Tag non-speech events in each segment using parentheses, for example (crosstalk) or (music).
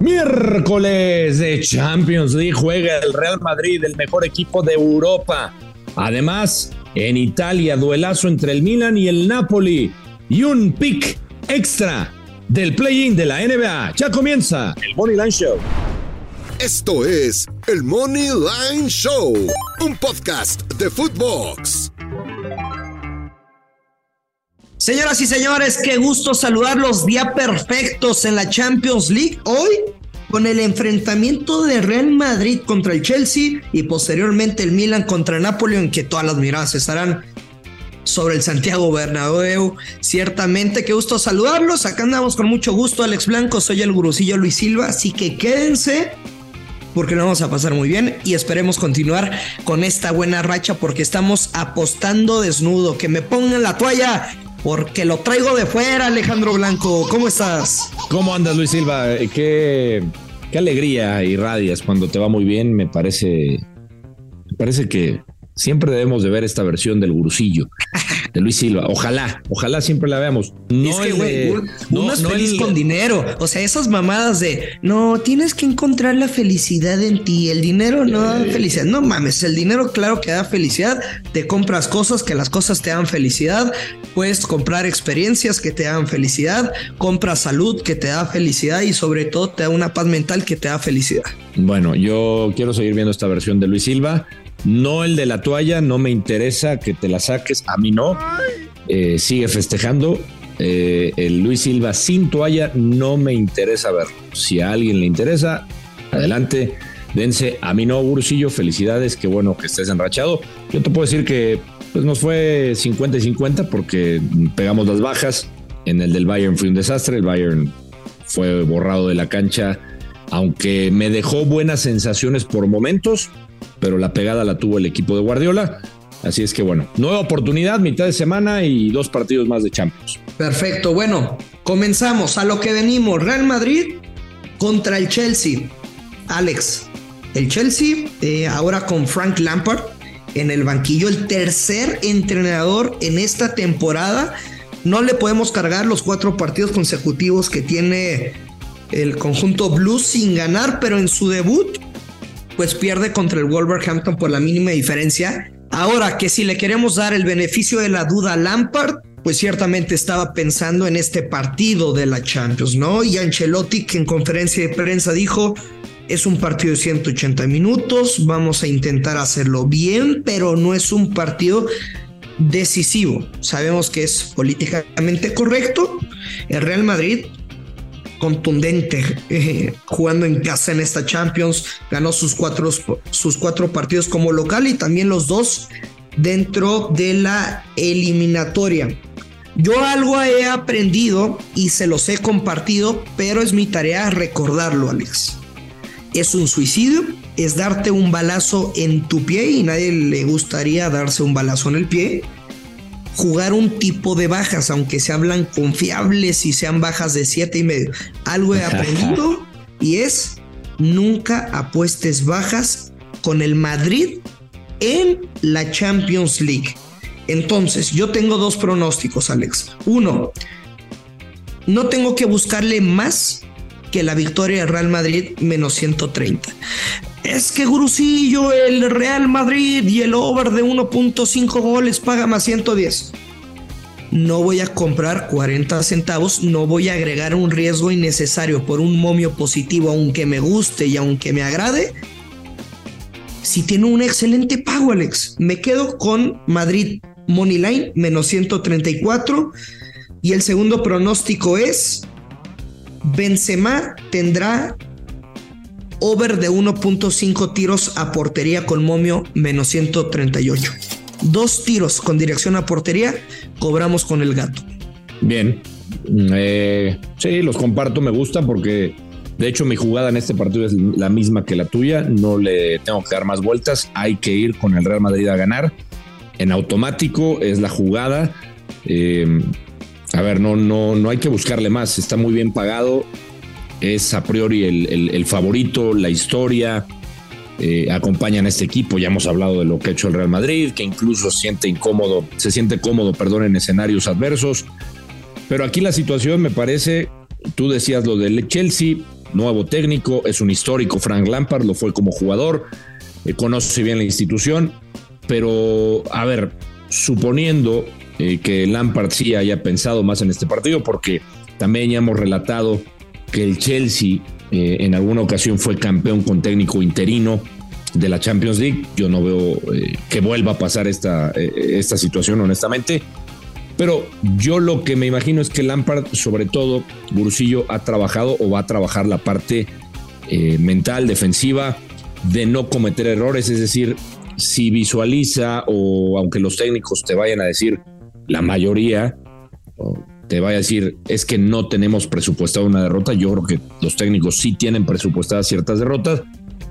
Miércoles de Champions League juega el Real Madrid, el mejor equipo de Europa. Además, en Italia, duelazo entre el Milan y el Napoli. Y un pick extra del play-in de la NBA. Ya comienza el Money Line Show. Esto es el Money Line Show, un podcast de Footbox. Señoras y señores, qué gusto saludarlos. Día perfectos en la Champions League. Hoy con el enfrentamiento de Real Madrid contra el Chelsea y posteriormente el Milan contra Napoli, en que todas las miradas estarán sobre el Santiago Bernabéu. Ciertamente, qué gusto saludarlos. Acá andamos con mucho gusto, Alex Blanco, soy el gurusillo Luis Silva, así que quédense porque lo vamos a pasar muy bien y esperemos continuar con esta buena racha porque estamos apostando desnudo. Que me pongan la toalla porque lo traigo de fuera, Alejandro Blanco. ¿Cómo estás? ¿Cómo andas, Luis Silva? Eh, qué, qué alegría irradias cuando te va muy bien. Me parece, me parece que siempre debemos de ver esta versión del gurusillo (laughs) de Luis Silva. Ojalá, ojalá siempre la veamos. No es que, güey, uno es feliz con dinero. O sea, esas mamadas de no tienes que encontrar la felicidad en ti. El dinero no da felicidad. No mames, el dinero, claro que da felicidad. Te compras cosas que las cosas te dan felicidad. Puedes comprar experiencias que te dan felicidad. Compras salud que te da felicidad y sobre todo te da una paz mental que te da felicidad. Bueno, yo quiero seguir viendo esta versión de Luis Silva. No el de la toalla, no me interesa que te la saques, a mí no. Eh, sigue festejando. Eh, el Luis Silva sin toalla no me interesa verlo. Si a alguien le interesa, adelante, dense. A mí no, Bursillo, felicidades, qué bueno que estés enrachado. Yo te puedo decir que pues, nos fue 50 y 50 porque pegamos las bajas. En el del Bayern fue un desastre, el Bayern fue borrado de la cancha, aunque me dejó buenas sensaciones por momentos pero la pegada la tuvo el equipo de Guardiola. Así es que bueno, nueva oportunidad, mitad de semana y dos partidos más de Champions. Perfecto, bueno, comenzamos a lo que venimos. Real Madrid contra el Chelsea. Alex, el Chelsea eh, ahora con Frank Lampard en el banquillo, el tercer entrenador en esta temporada. No le podemos cargar los cuatro partidos consecutivos que tiene el conjunto Blues sin ganar, pero en su debut pues pierde contra el Wolverhampton por la mínima diferencia. Ahora que si le queremos dar el beneficio de la duda a Lampard, pues ciertamente estaba pensando en este partido de la Champions, ¿no? Y Ancelotti que en conferencia de prensa dijo, es un partido de 180 minutos, vamos a intentar hacerlo bien, pero no es un partido decisivo. Sabemos que es políticamente correcto. El Real Madrid contundente eh, jugando en casa en esta Champions. Ganó sus cuatro, sus cuatro partidos como local y también los dos dentro de la eliminatoria. Yo algo he aprendido y se los he compartido, pero es mi tarea recordarlo, Alex. Es un suicidio, es darte un balazo en tu pie y nadie le gustaría darse un balazo en el pie jugar un tipo de bajas, aunque se hablan confiables y sean bajas de siete y medio. Algo he (laughs) aprendido y es nunca apuestes bajas con el Madrid en la Champions League. Entonces, yo tengo dos pronósticos, Alex. Uno, no tengo que buscarle más que la victoria de Real Madrid menos 130 es que Gurusillo, el Real Madrid y el over de 1.5 goles paga más 110. No voy a comprar 40 centavos, no voy a agregar un riesgo innecesario por un momio positivo, aunque me guste y aunque me agrade. Si tiene un excelente pago, Alex, me quedo con Madrid Money Line menos 134. Y el segundo pronóstico es: Benzema tendrá over de 1.5 tiros a portería con momio menos 138. Dos tiros con dirección a portería, cobramos con el gato. Bien. Eh, sí, los comparto, me gusta porque de hecho mi jugada en este partido es la misma que la tuya. No le tengo que dar más vueltas. Hay que ir con el Real Madrid a ganar. En automático es la jugada. Eh, a ver, no, no, no hay que buscarle más. Está muy bien pagado es a priori el, favorito, la historia, eh, acompañan a este equipo. Ya hemos hablado de lo que ha hecho el Real Madrid, que incluso siente incómodo, se siente cómodo, perdón, en escenarios adversos. Pero aquí la situación me parece tú decías lo del Chelsea, nuevo técnico, es un histórico Frank Lampard, lo fue como jugador, eh, conoce bien la institución, pero a ver, suponiendo eh, que Lampard sí haya pensado más en este partido, porque también ya hemos relatado que el Chelsea eh, en alguna ocasión fue campeón con técnico interino de la Champions League. Yo no veo que vuelva a pasar esta, esta situación, honestamente. Pero yo lo que me imagino es que Lampard, sobre todo, Bursillo ha trabajado o va a trabajar la parte eh, mental, defensiva, de no cometer errores. Es decir, si visualiza o aunque los técnicos te vayan a decir, la mayoría, te vaya a decir, es que no tenemos presupuestado una derrota, yo creo que los técnicos sí tienen presupuestadas ciertas derrotas.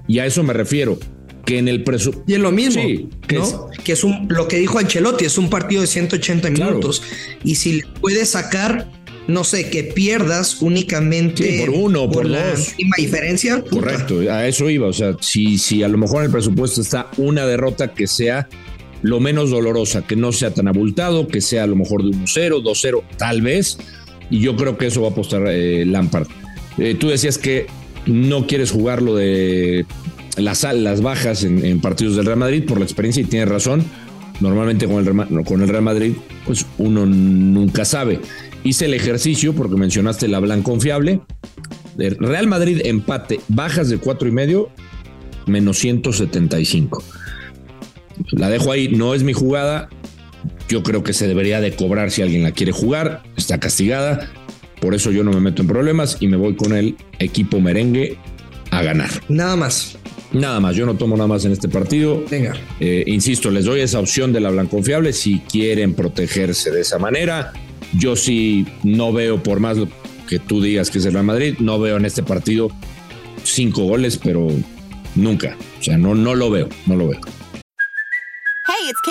Y a eso me refiero que en el presupuesto. Y es lo mismo, que, es, un, lo que dijo Ancelotti, es un partido de 180 minutos. Y si puedes sacar, no sé, que pierdas únicamente por uno, por, por la misma diferencia. Correcto, a eso iba. O sea, si, si a lo mejor en el presupuesto está una derrota que sea lo menos dolorosa, que no sea tan abultado, que sea a lo mejor de 1-0, 2-0, tal vez. Y yo creo que eso va a apostar eh, Lampard. Eh, tú decías que no quieres jugar lo de las, las bajas en, partidos del Real Madrid por la experiencia y tiene razón. Normalmente con el, con el Real Madrid, pues uno nunca sabe. Hice el ejercicio porque mencionaste la blanca confiable. Real Madrid empate, bajas de cuatro y medio, menos 175. La dejo ahí, no es mi jugada. Yo creo que se debería de cobrar si alguien la quiere jugar. Está castigada. Por eso yo no me meto en problemas y me voy con el equipo merengue a ganar. Nada más. Nada más, yo no tomo nada más en este partido. Venga. Eh, insisto, les doy esa opción de la confiable si quieren protegerse de esa manera. Yo sí no veo, por más que tú digas que es el Real Madrid, no veo en este partido cinco goles, pero nunca. O sea, no, no lo veo, no lo veo.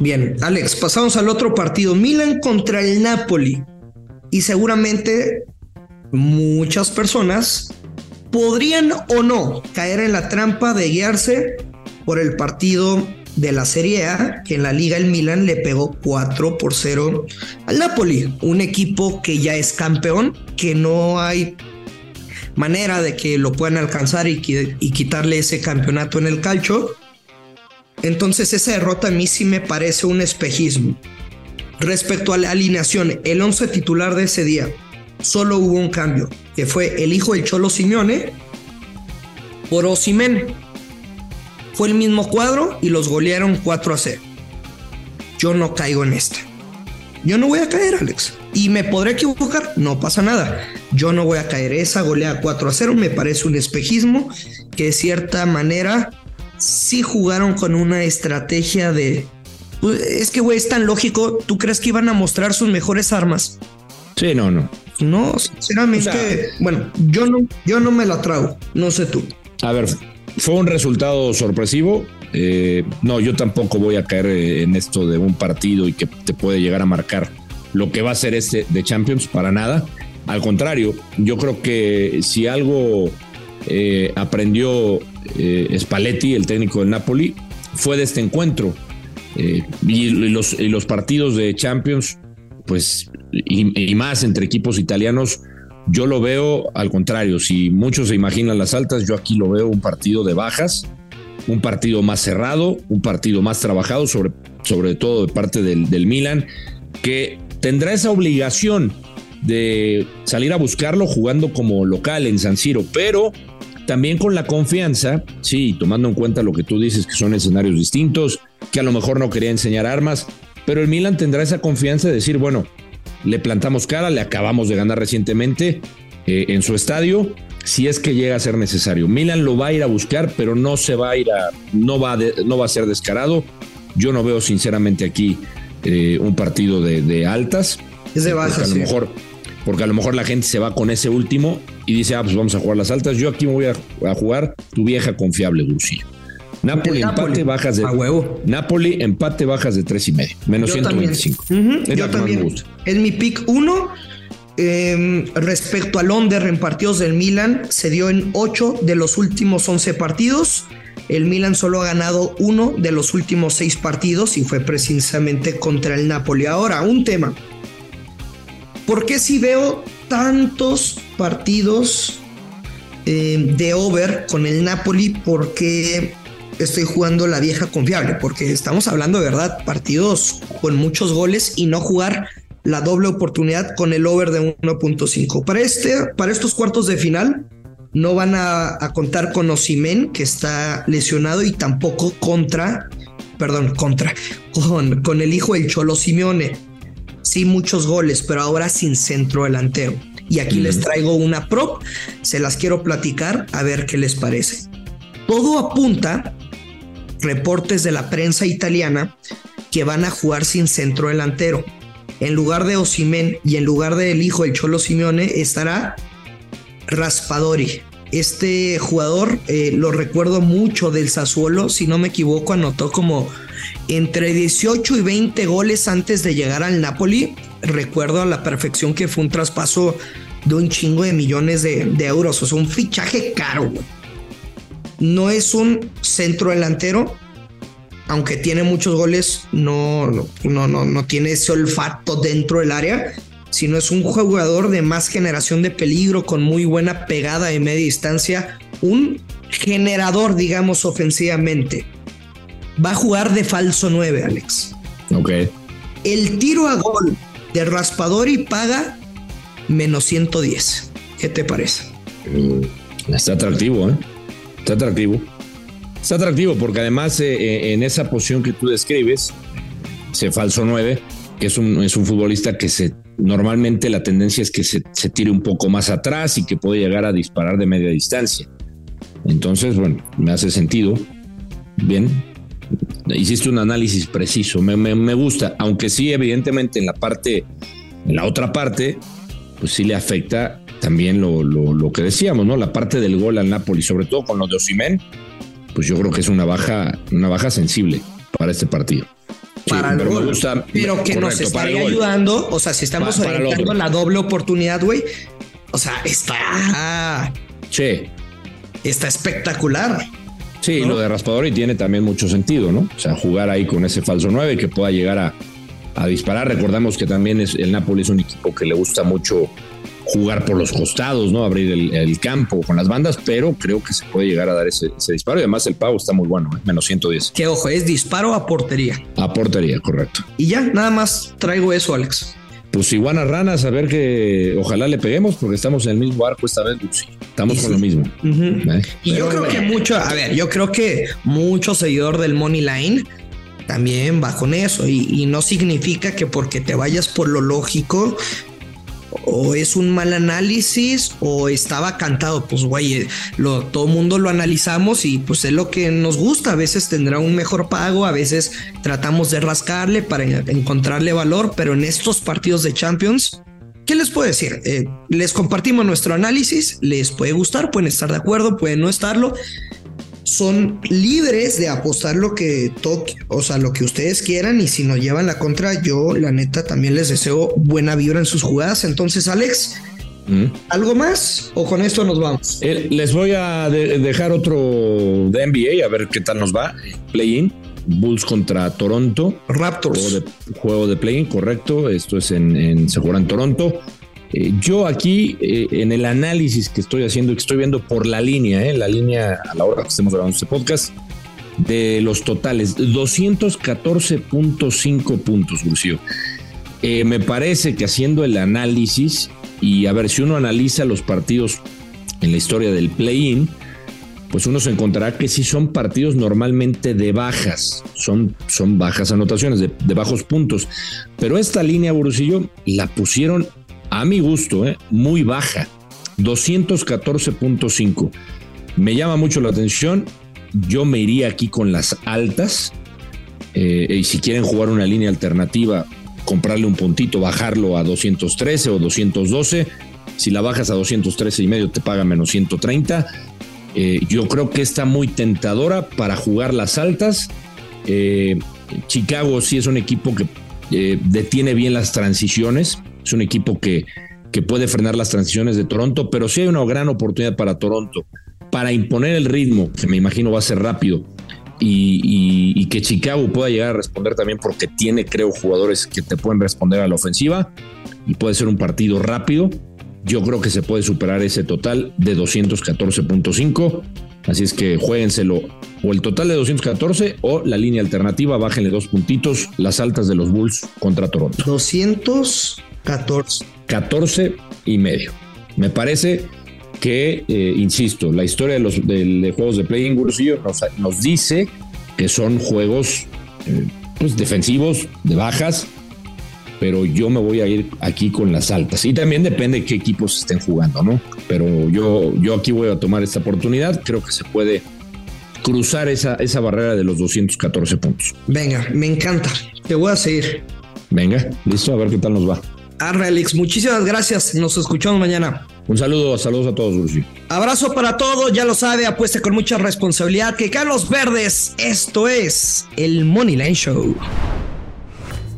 Bien, Alex, pasamos al otro partido. Milan contra el Napoli. Y seguramente muchas personas podrían o no caer en la trampa de guiarse por el partido de la Serie A, que en la liga el Milan le pegó 4 por 0 al Napoli, un equipo que ya es campeón, que no hay manera de que lo puedan alcanzar y, y quitarle ese campeonato en el calcio. Entonces esa derrota a mí sí me parece un espejismo. Respecto a la alineación, el 11 titular de ese día, solo hubo un cambio, que fue el hijo del Cholo Simeone por Osimen. Fue el mismo cuadro y los golearon 4 a 0. Yo no caigo en esta. Yo no voy a caer, Alex. Y me podré equivocar, no pasa nada. Yo no voy a caer. Esa golea 4 a 0 me parece un espejismo que de cierta manera sí jugaron con una estrategia de... Es que, güey, es tan lógico. ¿Tú crees que iban a mostrar sus mejores armas? Sí, no, no. No, sinceramente, bueno, yo no, yo no me la trago. No sé tú. A ver, fue un resultado sorpresivo. Eh, no, yo tampoco voy a caer eh, en esto de un partido y que te puede llegar a marcar lo que va a ser este de Champions para nada. Al contrario, yo creo que si algo eh, aprendió eh, Spalletti, el técnico del Napoli, fue de este encuentro. Eh, y, los, partidos de Champions, pues, y, más entre equipos italianos, yo lo veo al contrario. Si muchos se imaginan las altas, yo aquí lo veo un partido de bajas, un partido más cerrado, un partido más trabajado, sobre, sobre todo de parte del, del Milan, que tendrá esa obligación de salir a buscarlo jugando como local en San Siro, pero también con la confianza, sí, tomando en cuenta lo que tú dices, que son escenarios distintos, que a lo mejor no quería enseñar armas, pero el Milan tendrá esa confianza de decir, bueno, le plantamos cara, le acabamos de ganar recientemente eh, en su estadio, si es que llega a ser necesario. Milan lo va a ir a buscar, pero no se va a ir a, no va a, no va a ser descarado. Yo no veo sinceramente aquí eh, un partido de, altas. Es de bajas. A lo mejor porque a lo mejor la gente se va con ese último y dice, ah, pues vamos a jugar las altas. Yo aquí me voy a, a jugar tu vieja confiable, Lucía. Napoli, empate, bajas de. A huevo. Napoli, empate, bajas de tres y medio. Menos Yo 125. también. Ujú, Es yo la que más me gusta. Es mi pick 1. respecto al under en partidos del Milan, se dio en 8 de los últimos 11 partidos. El Milan solo ha ganado uno de los últimos 6 partidos y fue precisamente contra el Napoli. Ahora, un tema. ¿Por qué si veo tantos partidos eh, de over con el Napoli? Porque estoy jugando la vieja confiable, porque estamos hablando de verdad partidos con muchos goles y no jugar la doble oportunidad con el over de 1.5. Para este, para estos cuartos de final no van a, a contar con Osimen que está lesionado y tampoco contra, perdón, contra (laughs) con, con el hijo del Cholo Simeone. Sí, muchos goles, pero ahora sin centro delantero. Y aquí les traigo una prop, se las quiero platicar a ver qué les parece. Todo apunta, reportes de la prensa italiana, que van a jugar sin centro delantero. En lugar de Osimen y en lugar del hijo del Cholo Simeone estará Raspadori. Este jugador eh, lo recuerdo mucho del Sassuolo, si no me equivoco, anotó como entre 18 y 20 goles antes de llegar al Napoli. Recuerdo a la perfección que fue un traspaso de un chingo de millones de, euros, o sea, un fichaje caro. No es un centro delantero, aunque tiene muchos goles, no, no, no, no tiene ese olfato dentro del área, sino es un jugador de más generación de peligro, con muy buena pegada de media distancia, un generador, digamos, ofensivamente. Va a jugar de falso 9, Alex. Ok. El tiro a gol de Raspadori paga menos 110. ¿Qué te parece? Mm, Está atractivo, ¿eh? Está atractivo. Está atractivo porque además eh, eh, en esa posición que tú describes, ese falso 9, que es un, es un futbolista que se normalmente la tendencia es que se, se tire un poco más atrás y que puede llegar a disparar de media distancia. Entonces, bueno, me hace sentido. Bien. Hiciste un análisis preciso, me, me- me gusta, aunque sí, evidentemente en la parte, en la otra parte, pues sí le afecta también lo, lo- lo que decíamos, ¿no? La parte del gol al Napoli, sobre todo con lo de Osimen, pues yo creo que es una baja, una baja sensible para este partido. Sí, para el pero gol. gusta- pero que nos correcto, para estaría ayudando, o sea, si estamos Pa- para el orientando la doble oportunidad, güey, o sea, está, Sí, está espectacular. Sí, ¿No? lo de Raspadori tiene también mucho sentido, ¿no? O sea, jugar ahí con ese falso 9 que pueda llegar a, a disparar. Recordamos que también es, el Napoli es un equipo que le gusta mucho jugar por los costados, ¿no? Abrir el, el campo con las bandas, pero creo que se puede llegar a dar ese, ese disparo. Y además el pago está muy bueno, ¿eh? menos 110. Que ojo, es disparo a portería. A portería, correcto. Y ya, nada más traigo eso, Alex. Pues iguana ranas, a ver que ojalá le peguemos porque estamos en el mismo arco esta vez, Lucy. Estamos con lo mismo. Ujú. ¿eh? Y yo creo que mucho, a ver, yo creo que mucho seguidor del Money Line también va con eso. Y, y no significa que porque te vayas por lo lógico o es un mal análisis o estaba cantado. Pues güey, lo, todo mundo lo analizamos y pues es lo que nos gusta. A veces tendrá un mejor pago, a veces tratamos de rascarle para encontrarle valor, pero en estos partidos de Champions. ¿Qué les puedo decir? Eh, les compartimos nuestro análisis, les puede gustar, pueden estar de acuerdo, pueden no estarlo. Son libres de apostar lo que toque, o sea, lo que ustedes quieran. Y si nos llevan la contra, yo la neta también les deseo buena vibra en sus jugadas. Entonces, Alex, Mm. ¿algo más? ¿O con esto nos vamos? Eh, les voy a de- dejar otro de NBA, a ver qué tal nos va. Play-in, Bulls contra Toronto. Juego Raptors. de, juego de play-in, correcto. Esto es en, en se jugará en Toronto. Eh, yo aquí, eh, en el análisis que estoy haciendo, que estoy viendo por la línea, eh, la línea a la hora que estemos grabando este podcast, de los totales, 214.5 puntos, Lucio. Me parece que haciendo el análisis, y a ver, si uno analiza los partidos en la historia del play-in, pues uno se encontrará que sí son partidos normalmente de bajas, son, son bajas anotaciones, de, bajos puntos. Pero esta línea, Burucillo, la pusieron a mi gusto, ¿eh? muy baja, 214.5. Me llama mucho la atención, yo me iría aquí con las altas. eh, y si quieren jugar una línea alternativa, comprarle un puntito, bajarlo a 213 o 212. Si la bajas a 213 y medio te paga menos 130. Eh, yo creo que está muy tentadora para jugar las altas. Eh, Chicago sí es un equipo que eh, detiene bien las transiciones. Es un equipo que, que puede frenar las transiciones de Toronto, pero sí hay una gran oportunidad para Toronto para imponer el ritmo, que me imagino va a ser rápido, y, que Chicago pueda llegar a responder también porque tiene, creo, jugadores que te pueden responder a la ofensiva y puede ser un partido rápido. Yo creo que se puede superar ese total de 214.5. Así es que jueguenselo o el total de 214 o la línea alternativa, bájenle dos puntitos, las altas de los Bulls contra Toronto. 214. 14 y medio. Me parece que, eh, insisto, la historia de los juegos de Playing Gursillo nos, nos, dice que son juegos eh, pues, defensivos, de bajas, pero yo me voy a ir aquí con las altas. Y también depende de qué equipos estén jugando, ¿no? Pero yo, yo aquí voy a tomar esta oportunidad. Creo que se puede cruzar esa, esa barrera de los 214 puntos. Venga, me encanta. Te voy a seguir. Venga, listo, a ver qué tal nos va. Arre, Alex, muchísimas gracias. Nos escuchamos mañana. Un saludo, saludos a todos, Lucy. Abrazo para todos, ya lo sabe, apueste con mucha responsabilidad que Carlos Verdes, esto es el Money Line Show.